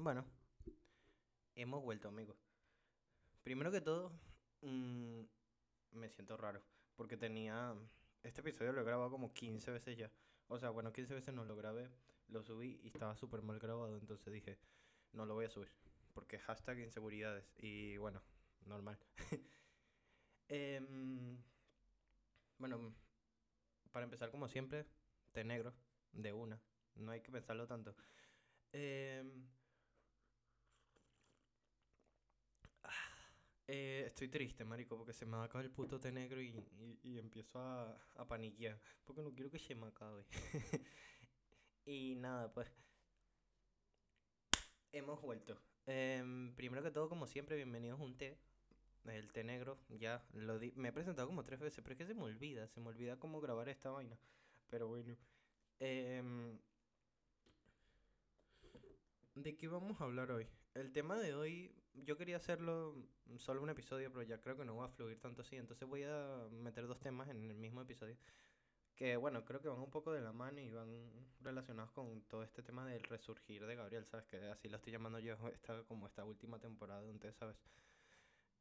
Bueno, hemos vuelto, amigos. Primero que todo, mm, me siento raro, porque tenía... Este episodio lo he grabado como 15 veces ya. O sea, bueno, 15 veces no lo grabé, lo subí y estaba súper mal grabado, entonces dije, no lo voy a subir, porque hashtag inseguridades. Y bueno, normal. Em, bueno, para empezar como siempre, té negro, de una. No hay que pensarlo tanto. Em, eh, estoy triste, marico, porque se me va a el puto té negro y, y- y empiezo a, a paniquear. Porque no quiero que se me acabe. Y nada, pues, hemos vuelto. Em, primero que todo, como siempre, bienvenidos a un té. El té negro, ya lo di. Me he presentado como tres veces, pero es que se me olvida, se me olvida cómo grabar esta vaina. Pero bueno. Em, ¿de qué vamos a hablar hoy? El tema de hoy, yo quería hacerlo solo un episodio, pero ya creo que no va a fluir tanto así. Entonces voy a meter dos temas en el mismo episodio. Que bueno, creo que van un poco de la mano y van relacionados con todo este tema del resurgir de Gabriel, ¿sabes? Que así lo estoy llamando yo, esta, como esta última temporada de un ¿sabes?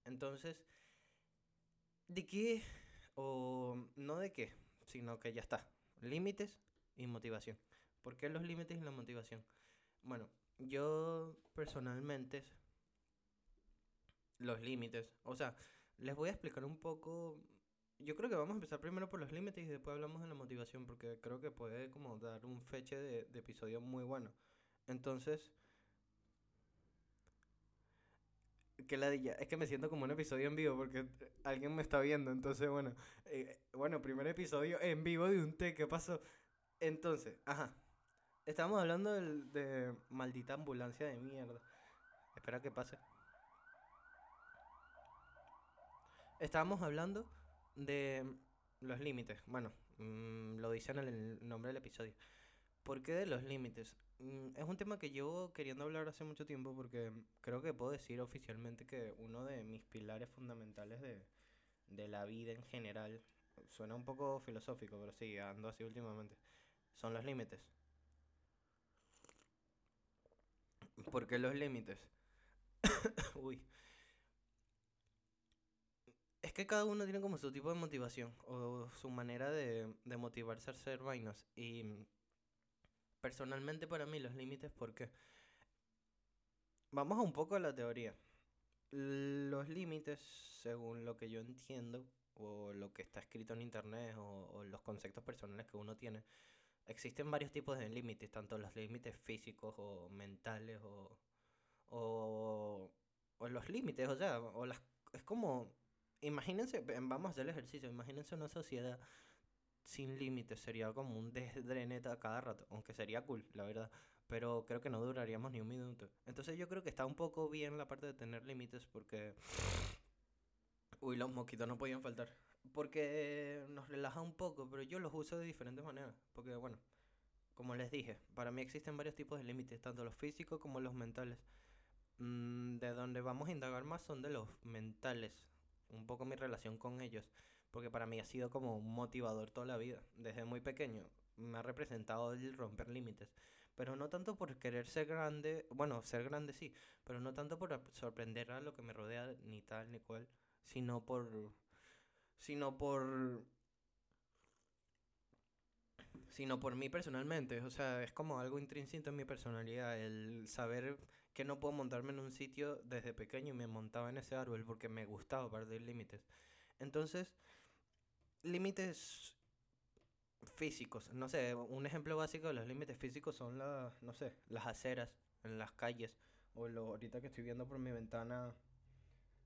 Entonces, ¿de qué? O no de qué, sino que ya está. Límites y motivación. ¿Por qué los límites y la motivación? Bueno, yo personalmente, los límites, o sea, les voy a explicar un poco. Yo creo que vamos a empezar primero por los límites y después hablamos de la motivación, porque creo que puede como dar un feche de, episodio muy bueno. Entonces, que ladilla, es que me siento como un episodio en vivo porque alguien me está viendo, entonces bueno, eh, bueno, primer episodio en vivo de un té, ¿qué pasó? Entonces, ajá, estábamos hablando del- de maldita ambulancia de mierda. Espera que pase. Estábamos hablando de los límites. Bueno, mm, lo dice en el nombre del episodio. ¿Por qué de los límites? Mm, es un tema que llevo queriendo hablar hace mucho tiempo porque creo que puedo decir oficialmente que uno de mis pilares fundamentales de, de la vida en general, suena un poco filosófico, pero sí, ando así últimamente, son los límites. ¿Por qué los límites? Uy, es que cada uno tiene como su tipo de motivación o su manera de, de motivarse a hacer vainas. Y personalmente para mí los límites, porque vamos un poco a la teoría. Los límites, según lo que yo entiendo, o lo que está escrito en internet, o los conceptos personales que uno tiene, existen varios tipos de límites, tanto los límites físicos o mentales, o, o, o los límites, o sea, o las, es como, imagínense, vamos a hacer el ejercicio, imagínense una sociedad sin límites, sería como un desdreneta cada rato, aunque sería cool, la verdad, pero creo que no duraríamos ni un minuto. Entonces yo creo que está un poco bien la parte de tener límites porque Uy, los mosquitos no podían faltar. Porque nos relaja un poco, pero yo los uso de diferentes maneras. Porque, bueno, como les dije, para mí existen varios tipos de límites, tanto los físicos como los mentales. Mm, de donde vamos a indagar más son de los mentales. Un poco mi relación con ellos. Porque para mí ha sido como un motivador toda la vida. Desde muy pequeño me ha representado el romper límites. Pero no tanto por querer ser grande, bueno, ser grande sí, pero no tanto por sorprender a lo que me rodea, ni tal ni cual, sino por, sino por, sino por mí personalmente. O sea, es como algo intrínseco en mi personalidad, el saber que no puedo montarme en un sitio desde pequeño y me montaba en ese árbol porque me gustaba perder límites. Entonces, límites físicos, no sé, un ejemplo básico de los límites físicos son las, no sé, las aceras en las calles o lo, ahorita que estoy viendo por mi ventana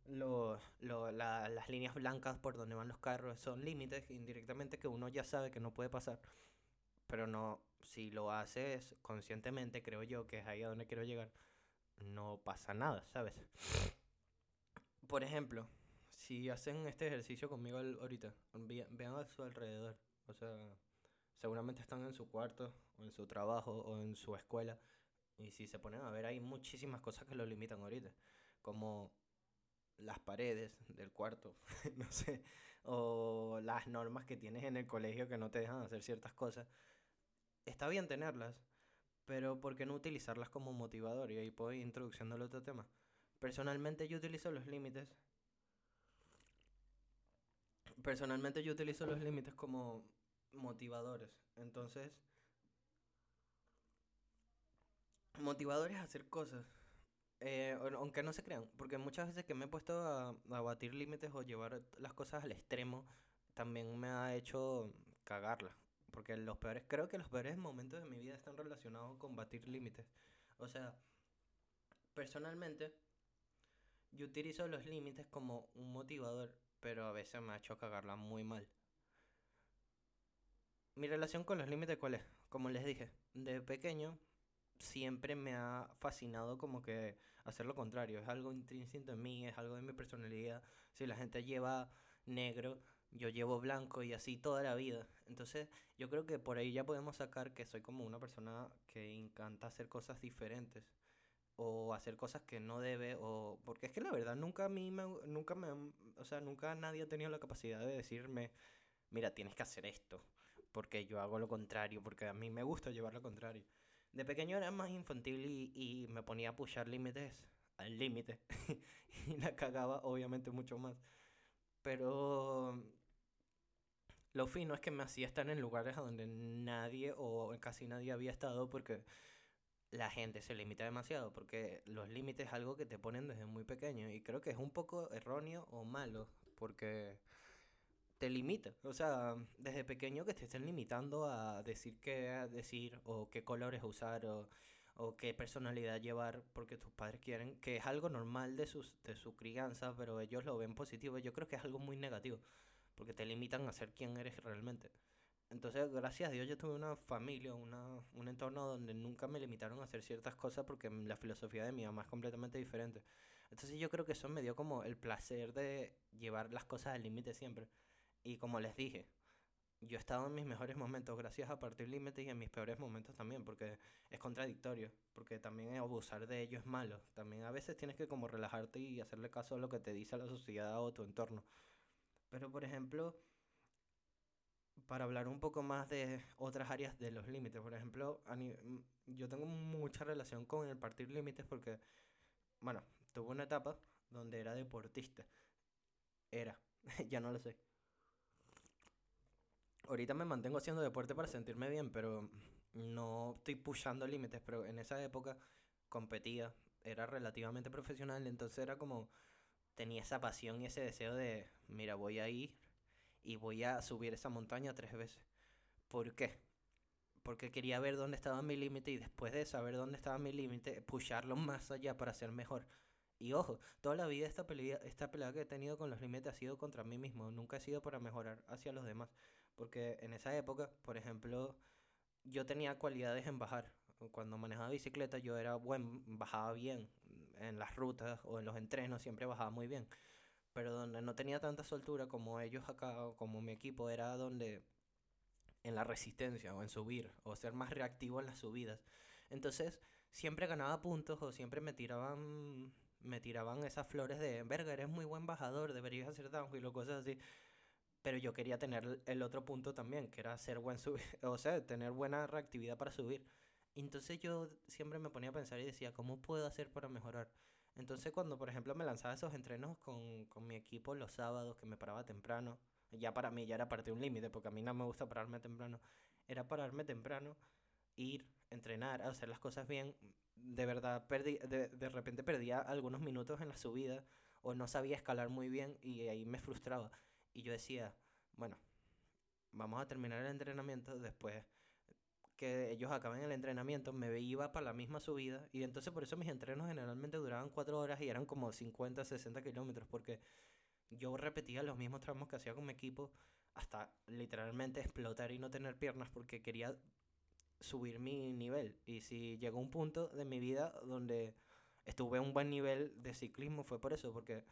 lo, lo- la- las líneas blancas por donde van los carros son límites indirectamente que uno ya sabe que no puede pasar, pero no, si lo haces conscientemente, creo yo, que es ahí a donde quiero llegar, no pasa nada, ¿sabes? Por ejemplo, si hacen este ejercicio conmigo ahorita, ve- vean a su alrededor, o sea, seguramente están en su cuarto, o en su trabajo, o en su escuela, y si se ponen a ver, hay muchísimas cosas que lo limitan ahorita, como las paredes del cuarto, no sé, o las normas que tienes en el colegio que no te dejan hacer ciertas cosas. Está bien tenerlas, Pero ¿por qué no utilizarlas como motivador? Y ahí puedo ir introduciendo al otro tema. Personalmente yo utilizo los límites. Personalmente yo utilizo los límites como motivadores. Entonces, motivadores a hacer cosas. Eh, aunque no se crean, porque muchas veces que me he puesto a, a batir límites o llevar las cosas al extremo, también me ha hecho cagarla. Porque los peores, creo que los peores momentos de mi vida están relacionados con batir límites. O sea, personalmente, yo utilizo los límites como un motivador, pero a veces me ha hecho cagarla muy mal. Mi relación con los límites, ¿cuál es? Como les dije, de pequeño siempre me ha fascinado como que hacer lo contrario. Es algo intrínseco en mí, es algo de mi personalidad. Si la gente lleva negro, yo llevo blanco y así toda la vida. Entonces yo creo que por ahí ya podemos sacar que soy como una persona que encanta hacer cosas diferentes o hacer cosas que no debe o porque es que la verdad nunca a mí me nunca me o sea nunca nadie ha tenido la capacidad de decirme mira tienes que hacer esto porque yo hago lo contrario porque a mí me gusta llevar lo contrario de pequeño era más infantil y, y me ponía a pushar límites al límite y la cagaba obviamente mucho más. Pero lo fino es que me hacía estar en lugares donde nadie o casi nadie había estado porque la gente se limita demasiado, porque los límites es algo que te ponen desde muy pequeño y creo que es un poco erróneo o malo, porque te limita, o sea, desde pequeño que te estén limitando a decir qué decir o qué colores usar o, o qué personalidad llevar porque tus padres quieren, que es algo normal de, sus, de su crianza, pero ellos lo ven positivo, yo creo que es algo muy negativo porque te limitan a ser quien eres realmente. Entonces, gracias a Dios, yo tuve una familia, una, un entorno donde nunca me limitaron a hacer ciertas cosas porque la filosofía de mi mamá es completamente diferente. Entonces, yo creo que eso me dio como el placer de llevar las cosas al límite siempre. Y como les dije, yo he estado en mis mejores momentos gracias a partir límites y en mis peores momentos también, porque es contradictorio, porque también abusar de ello es malo. También a veces tienes que como relajarte y hacerle caso a lo que te dice la sociedad o tu entorno. Pero por ejemplo, para hablar un poco más de otras áreas de los límites, por ejemplo, yo tengo mucha relación con el partir límites porque, bueno, tuve una etapa donde era deportista. Era, ya no lo sé. Ahorita me mantengo haciendo deporte para sentirme bien, pero no estoy pushando límites, pero en esa época competía, era relativamente profesional, entonces era como tenía esa pasión y ese deseo de, mira, voy a ir y voy a subir esa montaña tres veces. ¿Por qué? Porque quería ver dónde estaba mi límite y después de saber dónde estaba mi límite, pusharlo más allá para ser mejor. Y ojo, toda la vida esta pelea, esta pelea que he tenido con los límites ha sido contra mí mismo, nunca ha sido para mejorar hacia los demás. Porque en esa época, por ejemplo, yo tenía cualidades en bajar. Cuando manejaba bicicleta yo era buen, bajaba bien, en las rutas o en los entrenos siempre bajaba muy bien. Pero donde no tenía tanta soltura como ellos acá, o como mi equipo, era donde en la resistencia o en subir o ser más reactivo en las subidas. Entonces, siempre ganaba puntos o siempre me tiraban me tiraban esas flores de, verga, eres muy buen bajador, deberías hacer downhill o cosas así. Pero yo quería tener el otro punto también, que era ser buen subir, o sea, tener buena reactividad para subir. Entonces yo siempre me ponía a pensar y decía, ¿cómo puedo hacer para mejorar? Entonces cuando, por ejemplo, me lanzaba esos entrenos con, con mi equipo los sábados, que me paraba temprano, ya para mí ya era parte de un límite, porque a mí no me gusta pararme temprano, era pararme temprano, ir, entrenar, hacer las cosas bien. De verdad, perdí, de, de repente perdía algunos minutos en la subida o no sabía escalar muy bien y ahí me frustraba. Y yo decía, bueno, vamos a terminar el entrenamiento, después que ellos acaben el entrenamiento, me iba para la misma subida y entonces por eso mis entrenos generalmente duraban cuatro horas y eran como 50, 60 kilómetros porque yo repetía los mismos tramos que hacía con mi equipo hasta literalmente explotar y no tener piernas porque quería subir mi nivel. Y si llegó un punto de mi vida donde estuve a un buen nivel de ciclismo fue por eso porque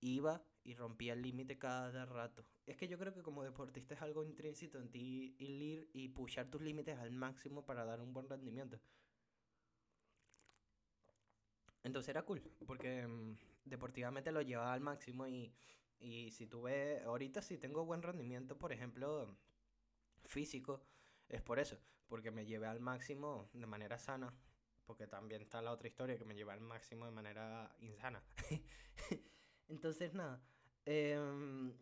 iba y rompía el límite cada rato. Es que yo creo que como deportista es algo intrínseco en ti ir y pushar tus límites al máximo para dar un buen rendimiento. Entonces era cool, porque mm, deportivamente lo llevaba al máximo y, y si tuve, ahorita si tengo buen rendimiento, por ejemplo, físico, es por eso, porque me llevé al máximo de manera sana, porque también está la otra historia que me llevé al máximo de manera insana. Entonces, nada, em,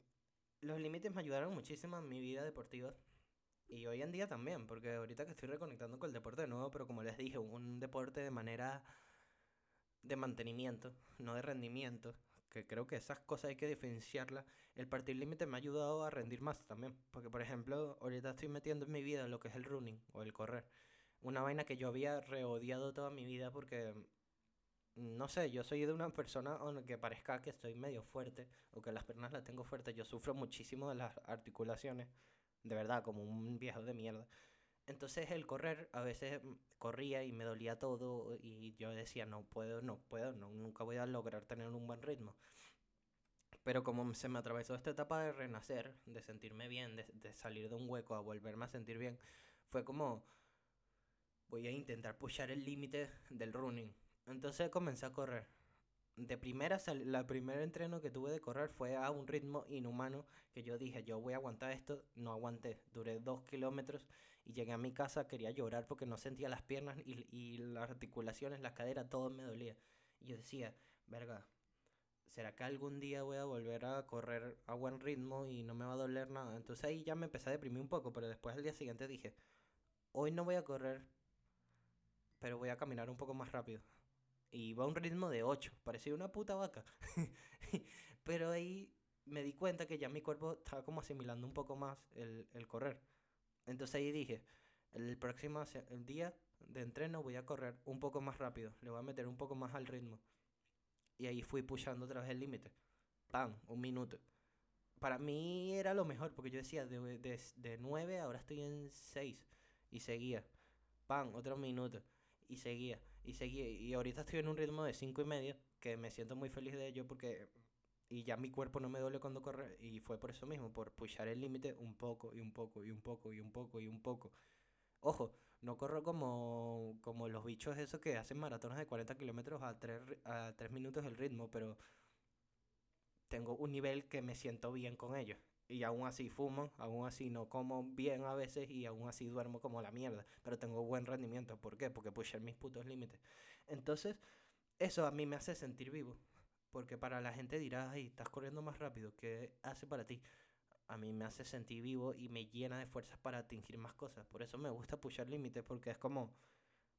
los límites me ayudaron muchísimo en mi vida deportiva. Y hoy en día también, porque ahorita que estoy reconectando con el deporte de nuevo, pero como les dije, un deporte de manera de mantenimiento, no de rendimiento, que creo que esas cosas hay que diferenciarlas. El partir límite me ha ayudado a rendir más también, porque por ejemplo, ahorita estoy metiendo en mi vida lo que es el running o el correr. Una vaina que yo había reodiado toda mi vida porque no sé, yo soy de una persona que parezca que estoy medio fuerte o que las piernas las tengo fuertes. Yo sufro muchísimo de las articulaciones, de verdad, como un viejo de mierda. Entonces el correr, a veces corría y me dolía todo y yo decía, no puedo, no puedo, nunca voy a lograr tener un buen ritmo. Pero como se me atravesó esta etapa de renacer, de sentirme bien, de, de salir de un hueco a volverme a sentir bien, fue como, voy a intentar pushar el límite del running entonces comencé a correr. De primera, la primer entreno que tuve de correr fue a un ritmo inhumano que yo dije, yo voy a aguantar esto, no aguanté. Duré dos kilómetros y llegué a mi casa, quería llorar porque no sentía las piernas y, y las articulaciones, la cadera, todo me dolía. Y yo decía, verga, ¿será que algún día voy a volver a correr a buen ritmo y no me va a doler nada? Entonces ahí ya me empecé a deprimir un poco, pero después al día siguiente dije, hoy no voy a correr, pero voy a caminar un poco más rápido y iba a un ritmo de 8, parecía una puta vaca. Pero ahí me di cuenta que ya mi cuerpo estaba como asimilando un poco más el, el correr. Entonces ahí dije, el próximo el día de entreno voy a correr un poco más rápido, le voy a meter un poco más al ritmo. Y ahí fui pushando otra vez el límite. ¡Pam! Un minuto. Para mí era lo mejor, porque yo decía, de, de, de 9 ahora estoy en 6. Y seguía. ¡Pam! Otro minuto. Y seguía y seguí. Y ahorita estoy en un ritmo de cinco y medio, que me siento muy feliz de ello porque. Y ya mi cuerpo no me duele cuando corre. Y fue por eso mismo, por pushar el límite un poco y un poco y un poco y un poco y un poco. Ojo, no corro como, como los bichos esos que hacen maratones de 40 kilómetros a 3, a 3 minutos el ritmo, pero tengo un nivel que me siento bien con ellos y aún así fumo, aún así no como bien a veces y aún así duermo como la mierda, pero tengo buen rendimiento. ¿Por qué? Porque pusher mis putos límites. Entonces, eso a mí me hace sentir vivo, porque para la gente dirá, ay, estás corriendo más rápido, ¿qué hace para ti? A mí me hace sentir vivo y me llena de fuerzas para atingir más cosas. Por eso me gusta pushar límites, porque es como,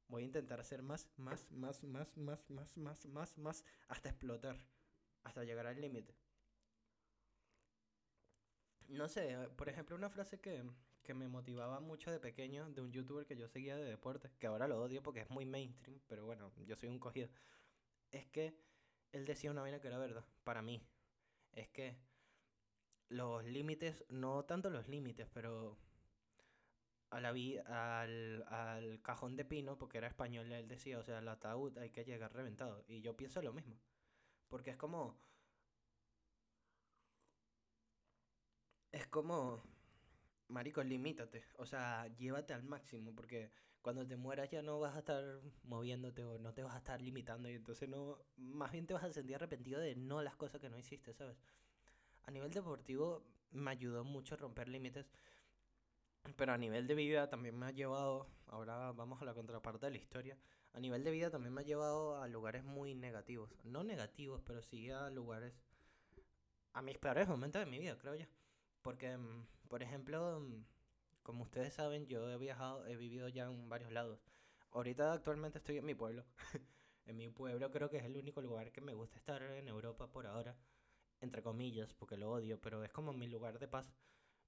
voy a intentar hacer más, más, más, más, más, más, más, más, más, hasta explotar, hasta llegar al límite. No sé, por ejemplo, una frase que, que me motivaba mucho de pequeño de un youtuber que yo seguía de deporte, que ahora lo odio porque es muy mainstream, pero bueno, yo soy un cogido. Es que él decía una vaina que era verdad, para mí. Es que los límites, no tanto los límites, pero a la al, al cajón de pino, porque era español, él decía, o sea, al ataúd hay que llegar reventado. Y yo pienso lo mismo. Porque es como es como, marico, limítate, o sea, llévate al máximo, porque cuando te mueras ya no vas a estar moviéndote o no te vas a estar limitando y entonces no, más bien te vas a sentir arrepentido de no las cosas que no hiciste, ¿sabes? A nivel deportivo me ayudó mucho a romper límites, pero a nivel de vida también me ha llevado, ahora vamos a la contraparte de la historia, a nivel de vida también me ha llevado a lugares muy negativos, no negativos, pero sí a lugares, a mis peores momentos de mi vida, creo yo. Porque, mm, por ejemplo, mm, como ustedes saben, yo he viajado, he vivido ya en varios lados. Ahorita actualmente estoy en mi pueblo. en mi pueblo creo que es el único lugar que me gusta estar en Europa por ahora. Entre comillas, porque lo odio, pero es como mi lugar de paz.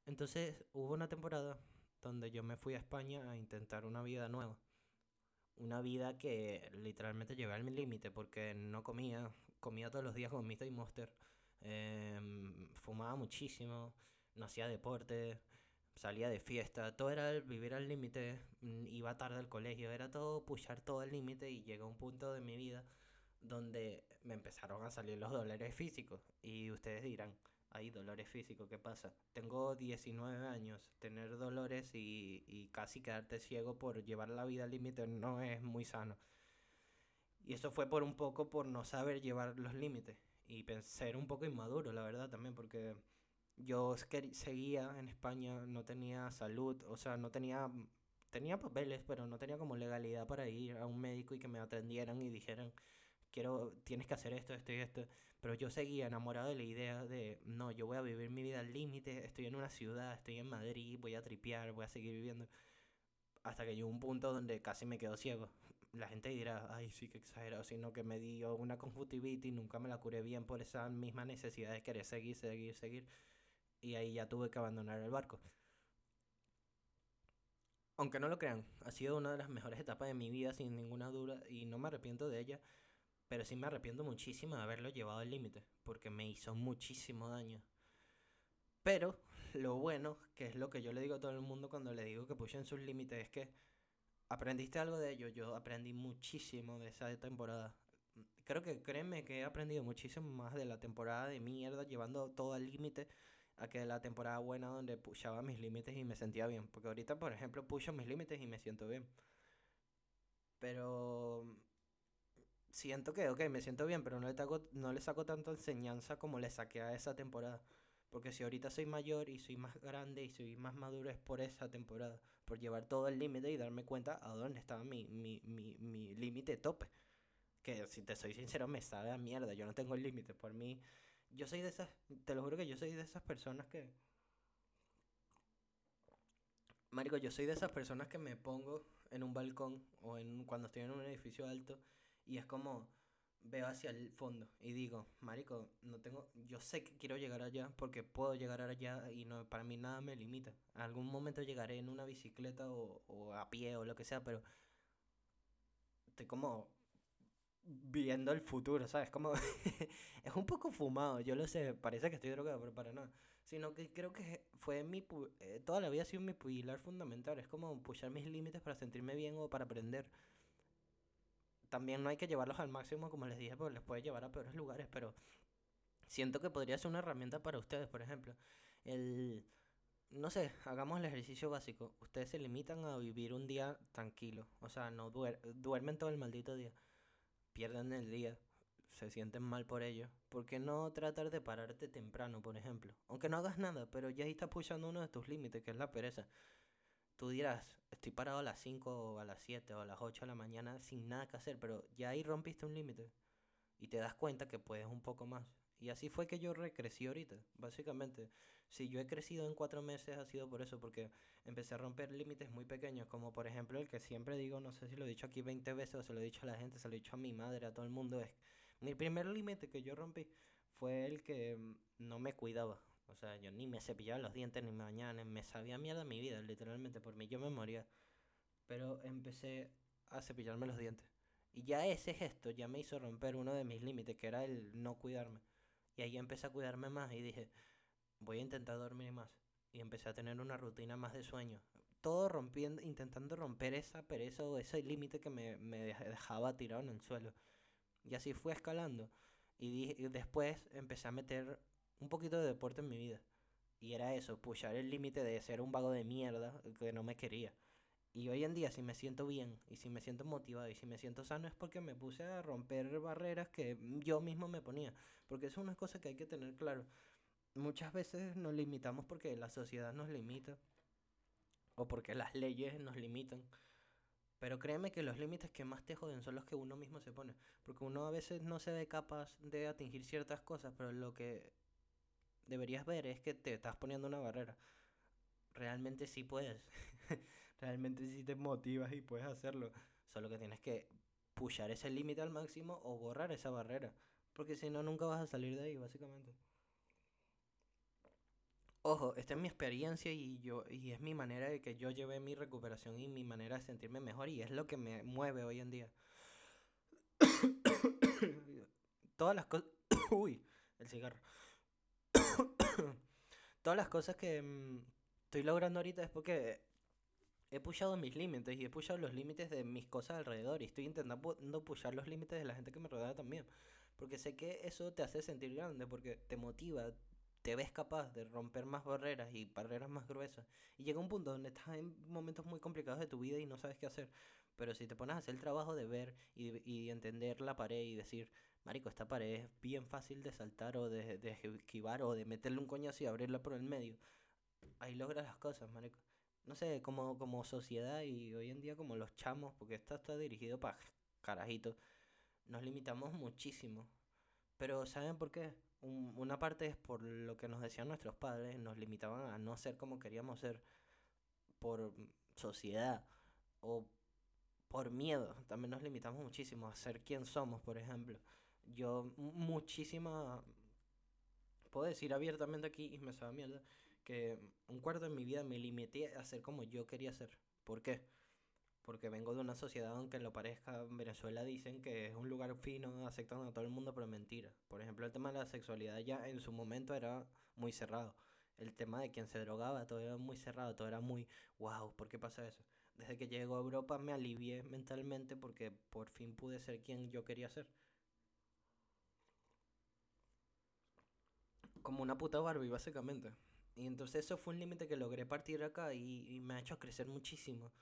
Entonces hubo una temporada donde yo me fui a España a intentar una vida nueva. Una vida que literalmente llevé al límite porque no comía, comía todos los días con y Monster, em, fumaba muchísimo, no hacía deporte, salía de fiesta, todo era vivir al límite, mm, iba tarde al colegio, era todo pushar todo al límite y llegó un punto de mi vida donde me empezaron a salir los dolores físicos y ustedes dirán, hay dolores físicos, ¿qué pasa? Tengo 19 años, tener dolores y, y casi quedarte ciego por llevar la vida al límite no es muy sano. Y eso fue por un poco por no saber llevar los límites y ser un poco inmaduro, la verdad, también, porque yo seguía en España, no tenía salud, o sea, no tenía, tenía papeles, pero no tenía como legalidad para ir a un médico y que me atendieran y dijeran, quiero, tienes que hacer esto, esto y esto. Pero yo seguía enamorado de la idea de, no, yo voy a vivir mi vida al límite, estoy en una ciudad, estoy en Madrid, voy a tripear, voy a seguir viviendo. Hasta que llegó un punto donde casi me quedo ciego. La gente dirá, ay, sí que exagerado, sino que me dio una conjuntivitis, nunca me la curé bien por esa misma necesidad de querer seguir, seguir, seguir. Y ahí ya tuve que abandonar el barco. Aunque no lo crean, ha sido una de las mejores etapas de mi vida sin ninguna duda y no me arrepiento de ella pero sí me arrepiento muchísimo de haberlo llevado al límite, porque me hizo muchísimo daño. Pero lo bueno, que es lo que yo le digo a todo el mundo cuando le digo que pushen sus límites, es que aprendiste algo de ello. Yo aprendí muchísimo de esa temporada. Creo que créeme que he aprendido muchísimo más de la temporada de mierda, llevando todo al límite, a que la temporada buena donde pushaba mis límites y me sentía bien. Porque ahorita, por ejemplo, pusho mis límites y me siento bien. Pero siento que, ok, me siento bien, pero no le, no le saco tanto enseñanza como le saqué a esa temporada. Porque si ahorita soy mayor y soy más grande y soy más maduro es por esa temporada. Por llevar todo el límite y darme cuenta a dónde estaba mi, mi, mi, mi límite tope. Que si te soy sincero me sabe a mierda. Yo no tengo límite. Por mí, yo soy de esas, te lo juro que yo soy de esas personas que... Marico, yo soy de esas personas que me pongo en un balcón o en cuando estoy en un edificio alto y es como veo hacia el fondo y digo, marico, no tengo, yo sé que quiero llegar allá porque puedo llegar allá y no, para mí nada me limita. algún momento llegaré en una bicicleta o, o a pie o lo que sea, pero estoy como viendo el futuro, ¿sabes? Como es un poco fumado, yo lo sé, parece que estoy drogado, pero para nada. Sino que creo que fue mi, eh, toda la vida ha sido mi pilar fundamental, es como pushar mis límites para sentirme bien o para aprender también no hay que llevarlos al máximo, como les dije, porque les puede llevar a peores lugares, pero siento que podría ser una herramienta para ustedes, por ejemplo. El, no sé, hagamos el ejercicio básico. Ustedes se limitan a vivir un día tranquilo, o sea, no duermen todo el maldito día, pierden el día, se sienten mal por ello. ¿Por qué no tratar de pararte temprano, por ejemplo? Aunque no hagas nada, pero ya ahí está pushando uno de tus límites, que es la pereza. Tú dirás, estoy parado a las 5 o a las 7 o a las 8 de la mañana sin nada que hacer, pero ya ahí rompiste un límite y te das cuenta que puedes un poco más. Y así fue que yo recrecí ahorita, básicamente. Si yo he crecido en cuatro meses ha sido por eso, porque empecé a romper límites muy pequeños, como por ejemplo el que siempre digo, no sé si lo he dicho aquí 20 veces o se lo he dicho a la gente, se lo he dicho a mi madre, a todo el mundo, es mi primer límite que yo rompí fue el que mm, no me cuidaba. O sea, yo ni me cepillaba los dientes ni me bañaba, me sabía mierda mi vida, literalmente. Por mí yo me moría. Pero empecé a cepillarme los dientes. Y ya ese gesto ya me hizo romper uno de mis límites, que era el no cuidarme. Y ahí empecé a cuidarme más y dije, voy a intentar dormir más. Y empecé a tener una rutina más de sueño. Todo rompiendo, intentando romper esa pereza o ese límite que me, me, dejaba tirado en el suelo. Y así fue escalando. Y, y después empecé a meter un poquito de deporte en mi vida. Y era eso, pushar el límite de ser un vago de mierda que no me quería. Y hoy en día si me siento bien y si me siento motivado y si me siento sano es porque me puse a romper barreras que yo mismo me ponía. Porque es una cosa que hay que tener claro. Muchas veces nos limitamos porque la sociedad nos limita o porque las leyes nos limitan. Pero créeme que los límites que más te joden son los que uno mismo se pone. Porque uno a veces no se ve capaz de atingir ciertas cosas, pero lo que deberías ver es que te estás poniendo una barrera. Realmente sí puedes. Realmente sí te motivas y puedes hacerlo. Solo que tienes que pushar ese límite al máximo o borrar esa barrera. Porque si no, nunca vas a salir de ahí, básicamente. Ojo, esta es mi experiencia y yo y es mi manera de que yo llevé mi recuperación y mi manera de sentirme mejor y es lo que me mueve hoy en día. Todas las cosas... Uy, el cigarro. Todas las cosas que mm, estoy logrando ahorita es porque he pushado mis límites y he pushado los límites de mis cosas alrededor y estoy intentando pushar los límites de la gente que me rodea también. Porque sé que eso te hace sentir grande, porque te motiva, te ves capaz de romper más barreras y barreras más gruesas. Y llega un punto donde estás en momentos muy complicados de tu vida y no sabes qué hacer. Pero si te pones a hacer el trabajo de ver y, y entender la pared y decir, Marico, esta pared es bien fácil de saltar o de, de esquivar o de meterle un coñazo y abrirla por el medio. Ahí logras las cosas, Marico. No sé, como, como sociedad y hoy en día como los chamos, porque esto está dirigido para carajitos, nos limitamos muchísimo. Pero ¿saben por qué? una parte es por lo que nos decían nuestros padres, nos limitaban a no ser como queríamos ser por sociedad o por miedo. También nos limitamos muchísimo a ser quien somos, por ejemplo. Yo muchísima... Puedo decir abiertamente aquí, y me sabe mierda, que un cuarto de mi vida me limité a ser como yo quería ser. ¿Por qué? porque vengo de una sociedad, aunque lo parezca, en Venezuela dicen que es un lugar fino, aceptan a todo el mundo, pero mentira. Por ejemplo, el tema de la sexualidad ya en su momento era muy cerrado. El tema de quien se drogaba, todo era muy cerrado, todo era muy, wow, ¿por qué pasa eso? Desde que llego a Europa me alivié mentalmente porque por fin pude ser quien yo quería ser. Como una puta Barbie, básicamente. Y entonces eso fue un límite que logré partir acá y, y me ha hecho crecer muchísimo.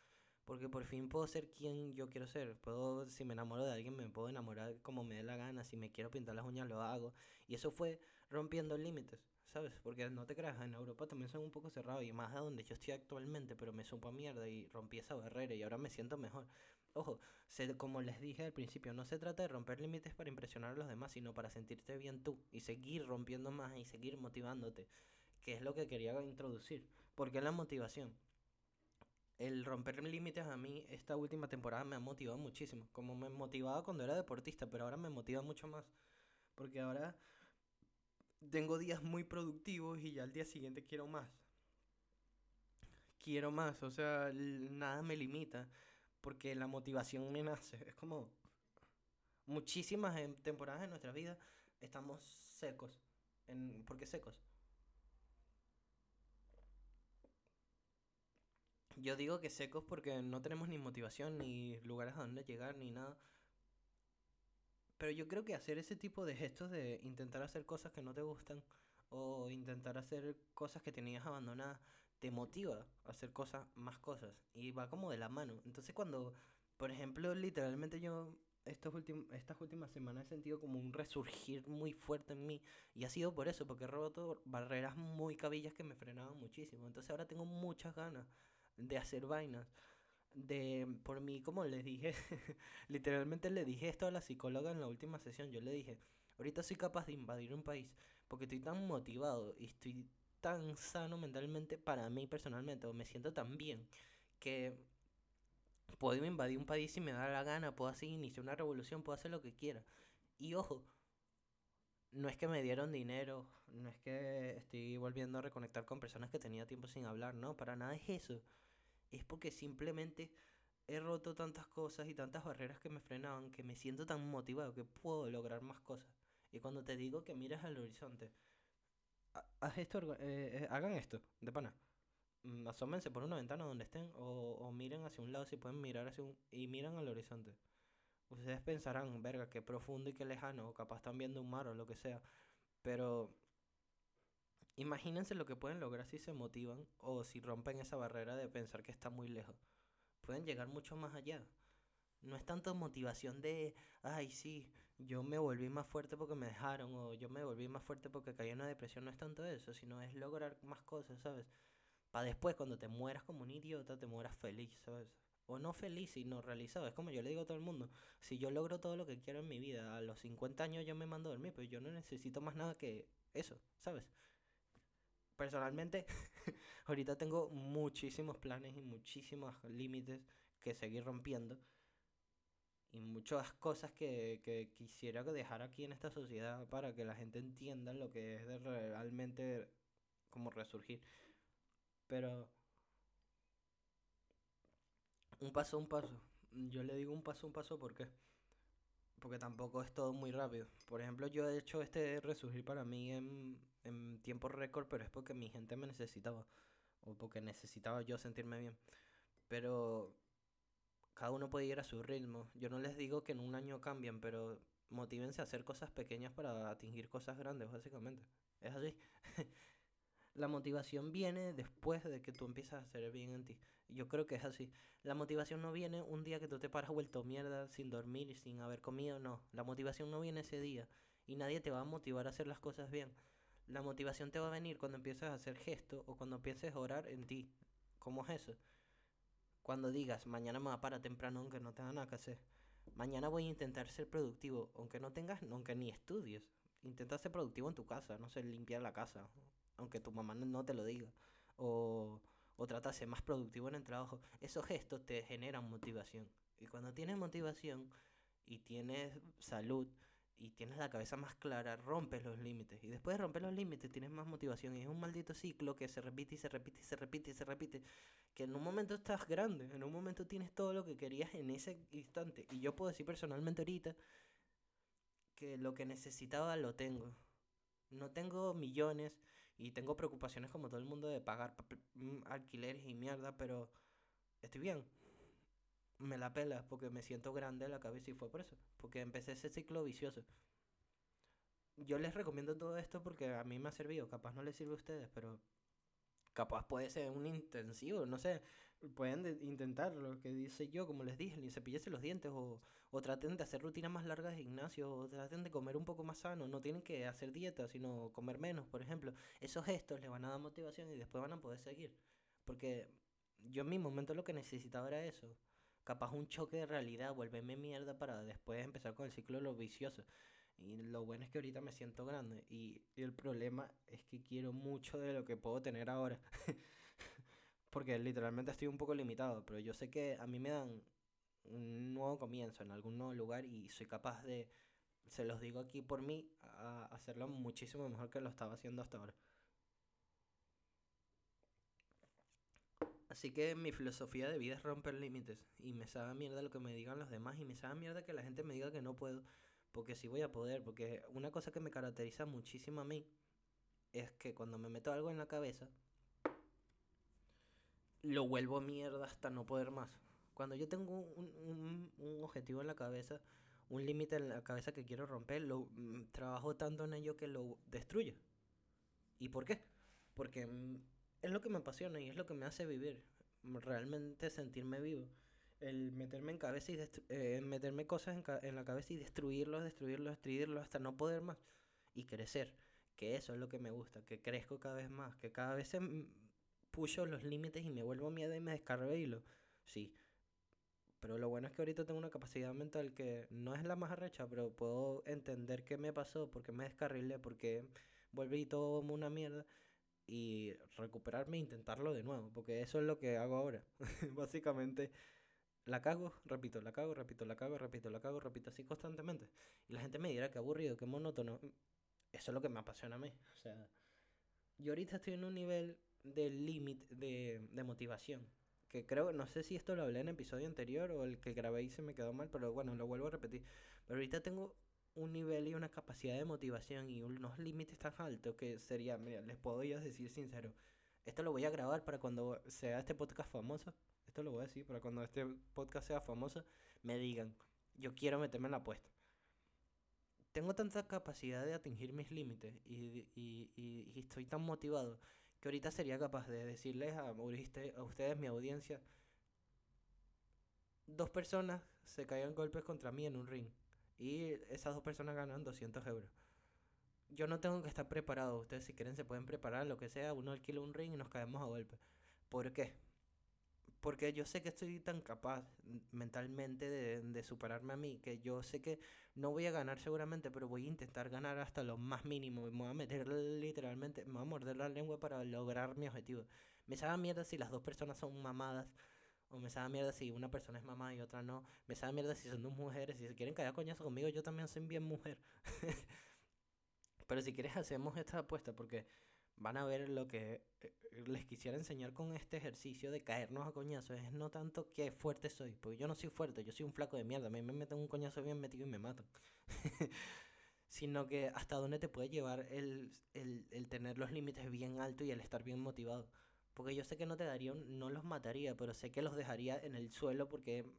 Porque por fin puedo ser quien yo quiero ser. Puedo, si me enamoro de alguien, me puedo enamorar como me dé la gana. Si me quiero pintar las uñas, lo hago. Y eso fue rompiendo límites, ¿sabes? Porque no te creas, en Europa también son un poco cerrados. Y más a donde yo estoy actualmente, pero me supo mierda y rompí esa barrera y ahora me siento mejor. Ojo, se, como les dije al principio, no se trata de romper límites para impresionar a los demás, sino para sentirte bien tú y seguir rompiendo más y seguir motivándote, que es lo que quería introducir. Porque la motivación el romper límites a mí esta última temporada me ha motivado muchísimo. Como me motivaba cuando era deportista, pero ahora me motiva mucho más. Porque ahora tengo días muy productivos y ya al día siguiente quiero más. Quiero más, o sea, nada me limita. Porque la motivación me nace. Es como muchísimas temporadas de nuestra vida estamos secos. En, ¿Por qué secos? Yo digo que secos porque no tenemos ni motivación, ni lugares a donde llegar, ni nada. Pero yo creo que hacer ese tipo de gestos de intentar hacer cosas que no te gustan o intentar hacer cosas que tenías abandonadas te motiva a hacer cosas, más cosas. Y va como de la mano. Entonces cuando, por ejemplo, literalmente yo estos estas últimas semanas he sentido como un resurgir muy fuerte en mí. Y ha sido por eso, porque he roto barreras muy cabillas que me frenaban muchísimo. Entonces ahora tengo muchas ganas de hacer vainas. De, por mí, como les dije, literalmente le dije esto a la psicóloga en la última sesión. Yo le dije, ahorita soy capaz de invadir un país porque estoy tan motivado y estoy tan sano mentalmente para mí personalmente, o me siento tan bien que puedo invadir un país si me da la gana, puedo así iniciar una revolución, puedo hacer lo que quiera. Y ojo, no es que me dieron dinero, no es que estoy volviendo a reconectar con personas que tenía tiempo sin hablar, no, para nada es eso es porque simplemente he roto tantas cosas y tantas barreras que me frenaban que me siento tan motivado que puedo lograr más cosas. Y cuando te digo que miras al horizonte, haz esto, eh, eh, hagan esto, de pana. Mm, asómense por una ventana donde estén o, o miren hacia un lado si pueden mirar hacia un... y miran al horizonte. Ustedes pensarán, verga, qué profundo y qué lejano, o capaz están viendo un mar o lo que sea. Pero Imagínense lo que pueden lograr si se motivan o si rompen esa barrera de pensar que está muy lejos. Pueden llegar mucho más allá. No es tanto motivación de, ay, sí, yo me volví más fuerte porque me dejaron o yo me volví más fuerte porque caí en una depresión. No es tanto eso, sino es lograr más cosas, ¿sabes? Para después, cuando te mueras como un idiota, te mueras feliz, ¿sabes? O no feliz, sino realizado. Es como yo le digo a todo el mundo, si yo logro todo lo que quiero en mi vida, a los 50 años yo me mando a dormir, pero yo no necesito más nada que eso, ¿sabes? personalmente, ahorita tengo muchísimos planes y muchísimos límites que seguir rompiendo. Y muchas cosas que, que quisiera dejar aquí en esta sociedad para que la gente entienda lo que es de realmente como resurgir. Pero un paso un paso. Yo le digo un paso un paso porque porque tampoco es todo muy rápido. Por ejemplo, yo he hecho este resurgir para mí en, en tiempo récord, pero es porque mi gente me necesitaba. O porque necesitaba yo sentirme bien. Pero cada uno puede ir a su ritmo. Yo no les digo que en un año cambien, pero motívense a hacer cosas pequeñas para atingir cosas grandes, básicamente. Es así. la motivación viene después de que tú empiezas a hacer bien en ti. Yo creo que es así. La motivación no viene un día que tú te paras vuelto mierda sin dormir y sin haber comido, no. La motivación no viene ese día y nadie te va a motivar a hacer las cosas bien. La motivación te va a venir cuando empiezas a hacer gestos o cuando empieces a orar en ti. ¿Cómo es eso? Cuando digas, mañana me voy a parar temprano aunque no tenga nada que hacer. Mañana voy a intentar ser productivo, aunque no tengas, aunque ni estudies. Intenta ser productivo en tu casa, no sé, limpiar la casa, aunque tu mamá no te lo diga. O, o trata de ser más productivo en el trabajo. Esos gestos te generan motivación. Y cuando tienes motivación y tienes salud y tienes la cabeza más clara, rompes los límites. Y después de romper los límites tienes más motivación. Y es un maldito ciclo que se repite y se repite y se repite y se repite. Que en un momento estás grande, en un momento tienes todo lo que querías en ese instante. Y yo puedo decir personalmente ahorita que lo que necesitaba lo tengo. No tengo millones y tengo preocupaciones como todo el mundo de pagar mm, alquileres y mierda, pero estoy bien. Me la pela porque me siento grande en la cabeza y fue por eso, porque empecé ese ciclo vicioso. Yo les recomiendo todo esto porque a mí me ha servido, capaz no les sirve a ustedes, pero capaz puede ser un intensivo, no sé, pueden intentar lo que dice yo, como les dije, ni cepillarse los dientes o, o traten de hacer rutinas más largas de gimnasio o traten de comer un poco más sano, no tienen que hacer dieta, sino comer menos, por ejemplo. Esos gestos les van a dar motivación y después van a poder seguir. Porque yo en mi momento lo que necesitaba era eso. Capaz un choque de realidad, volverme mierda para después empezar con el ciclo de lo vicioso. Y lo bueno es que ahorita me siento grande. Y, y el problema es que quiero mucho de lo que puedo tener ahora. porque literalmente estoy un poco limitado, pero yo sé que a mí me dan un nuevo comienzo en algún nuevo lugar y soy capaz de, se los digo aquí por mí, a hacerlo muchísimo mejor que lo estaba haciendo hasta ahora. Así que mi filosofía de vida es romper límites y me sabe mierda lo que me digan los demás y me sabe mierda que la gente me diga que no puedo, porque sí voy a poder, porque una cosa que me caracteriza muchísimo a mí es que cuando me meto algo en la cabeza, lo vuelvo mierda hasta no poder más. Cuando yo tengo un, objetivo en la cabeza, un límite en la cabeza que quiero romper, lo mm, trabajo tanto en ello que lo destruyo. ¿Y por qué? Porque mm, es lo que me apasiona y es lo que me hace vivir, realmente sentirme vivo. El meterme en cabeza y eh, meterme cosas en, en, la cabeza y destruirlo, destruirlo, destruirlo hasta no poder más y crecer. Que eso es lo que me gusta, que crezco cada vez más, que cada vez se, pucho los límites y me vuelvo miedo y me descarrilo. Sí. Pero lo bueno es que ahorita tengo una capacidad mental que no es la más arrecha, pero puedo entender qué me pasó, por qué me descarrilé, por qué volví todo una mierda y recuperarme e intentarlo de nuevo, porque eso es lo que hago ahora. Básicamente, la cago, repito, la cago, repito, la cago, repito, la cago, repito así constantemente. Y la gente me dirá que aburrido, que monótono. Eso es lo que me apasiona a mí. O sea, yo ahorita estoy en un nivel del límite de, de motivación. Que creo, no sé si esto lo hablé en el episodio anterior o el que grabé y se me quedó mal, pero bueno, lo vuelvo a repetir. Pero ahorita tengo un nivel y una capacidad de motivación y unos límites tan altos que sería, mira, les puedo ya decir sincero, esto lo voy a grabar para cuando sea este podcast famoso, esto lo voy a decir, para cuando este podcast sea famoso, me digan, yo quiero meterme en la apuesta. Tengo tanta capacidad de atingir mis límites y, y, y, y estoy tan motivado que ahorita sería capaz de decirles a, a ustedes, mi audiencia, dos personas se caigan golpes contra mí en un ring y esas dos personas ganan 200 euros. Yo no tengo que estar preparado, ustedes si quieren se pueden preparar, lo que sea, uno alquila un ring y nos caemos a golpes. ¿Por qué? Porque yo sé que estoy tan capaz mentalmente de, de, superarme a mí, que yo sé que no voy a ganar seguramente, pero voy a intentar ganar hasta lo más mínimo. Y me voy a meter literalmente, me voy a morder la lengua para lograr mi objetivo. Me sabe mierda si las dos personas son mamadas, o me sabe mierda si una persona es mamá y otra no. Me sabe mierda si son dos mujeres. Si se quieren callar coñazo conmigo, yo también soy bien mujer. pero si quieres, hacemos esta apuesta, porque van a ver lo que eh, les quisiera enseñar con este ejercicio de caernos a coñazos. Es no tanto que fuerte soy, porque yo no soy fuerte, yo soy un flaco de mierda. A mí me meten un coñazo bien metido y me matan. Sino que hasta dónde te puede llevar el, el, el tener los límites bien altos y el estar bien motivado. Porque yo sé que no te daría, no los mataría, pero sé que los dejaría en el suelo porque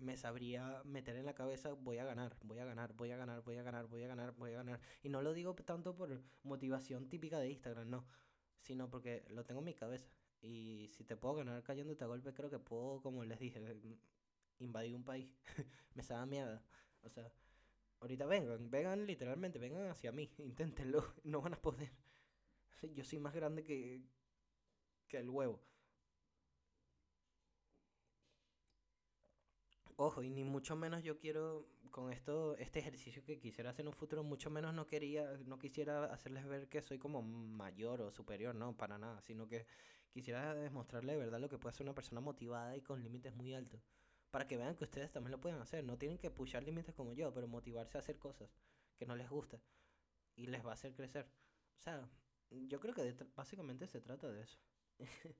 me sabría meter en la cabeza, voy a ganar, voy a ganar, voy a ganar, voy a ganar, voy a ganar, voy a ganar. Y no lo digo tanto por motivación típica de Instagram, no, sino porque lo tengo en mi cabeza. Y si te puedo ganar cayéndote a golpe, creo que puedo, como les dije, invadir un país. me sabe mierda. O sea, ahorita vengan, vengan literalmente, vengan hacia mí, inténtenlo, no van a poder. Yo soy más grande que, que el huevo. Ojo, y ni mucho menos yo quiero con esto, este ejercicio que quisiera hacer en un futuro, mucho menos no quería, no quisiera hacerles ver que soy como mayor o superior, no, para nada, sino que quisiera demostrarle de verdad lo que puede hacer una persona motivada y con límites muy altos. Para que vean que ustedes también lo pueden hacer. No tienen que pushar límites como yo, pero motivarse a hacer cosas que no les gusta. Y les va a hacer crecer. O sea, yo creo que básicamente se trata de eso.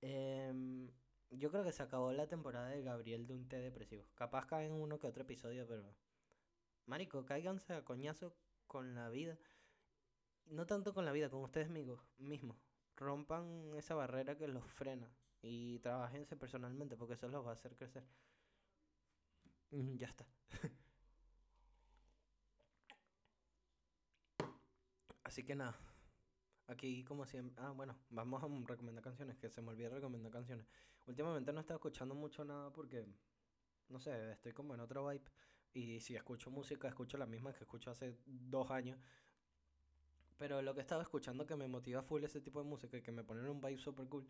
eh, yo creo que se acabó la temporada de Gabriel de un té depresivo. Capaz caen uno que otro episodio, pero. Marico, cáiganse a coñazo con la vida. No tanto con la vida, con ustedes mismos. mismos. Rompan esa barrera que los frena. Y trabajense personalmente, porque eso los va a hacer crecer. Ya está. Así que nada. Aquí, como siempre. Ah, bueno, vamos a recomendar canciones, que se me olvidó recomendar canciones. Últimamente no he estado escuchando mucho nada porque. No sé, estoy como en otro vibe. Y si escucho música, escucho la misma que escucho hace dos años. Pero lo que he estado escuchando que me motiva full ese tipo de música y que me pone en un vibe super cool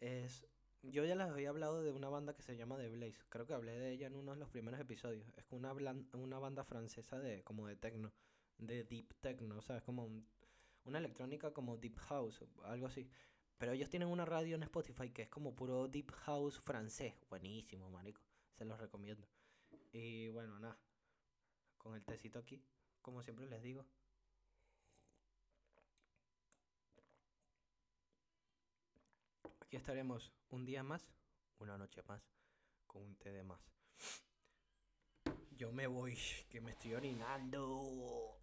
es. Yo ya les había hablado de una banda que se llama The Blaze. Creo que hablé de ella en uno de los primeros episodios. Es una, una banda francesa de como de techno, de deep techno, o sea, es como un una electrónica como Deep House, algo así. Pero ellos tienen una radio en Spotify que es como puro Deep House francés. Buenísimo, marico. Se los recomiendo. Y bueno, nada. Con el tecito aquí, como siempre les digo. Aquí estaremos un día más, una noche más, con un té de más. Yo me voy, que me estoy orinando.